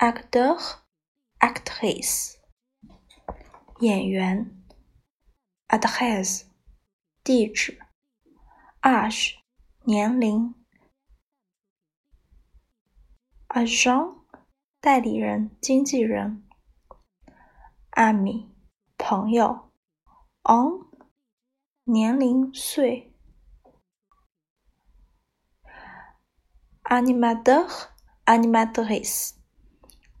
actor，actrice，演员，adresse，地址；age，年龄，agent，代理人、经纪人，ami，朋友，on，年龄岁，animateur，animatrice。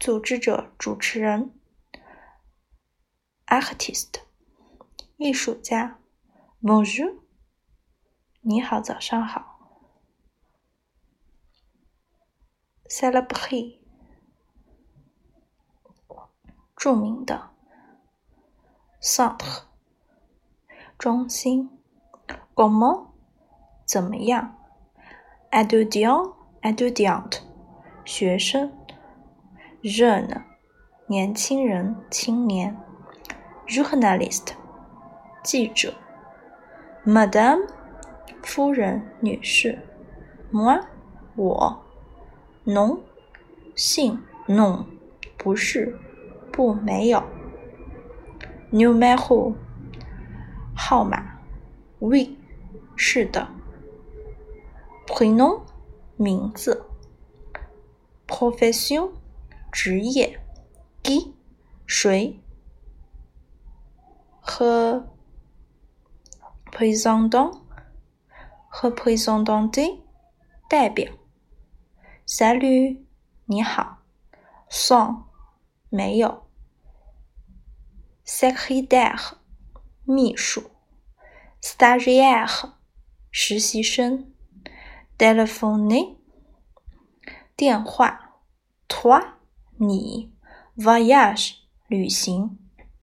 组织者、主持人，artist，艺术家，Bonjour，你好，早上好，celebrity，著名的，centre，中心，comment，怎么样，étudiant，étudiante，学生。jeune，年轻人、青年；journalist，记者；madame，夫人、女士；moi，我；non，姓；non，不是，不，没有；numéro，号码；oui，是的；prénom，名字；profession。职业，gi 谁和 président 和 présidente 代表，salut 你好 Son 没有，secrétaire 秘书，stagiaire 实习生，téléphone 电话，toi 你，voyage 旅行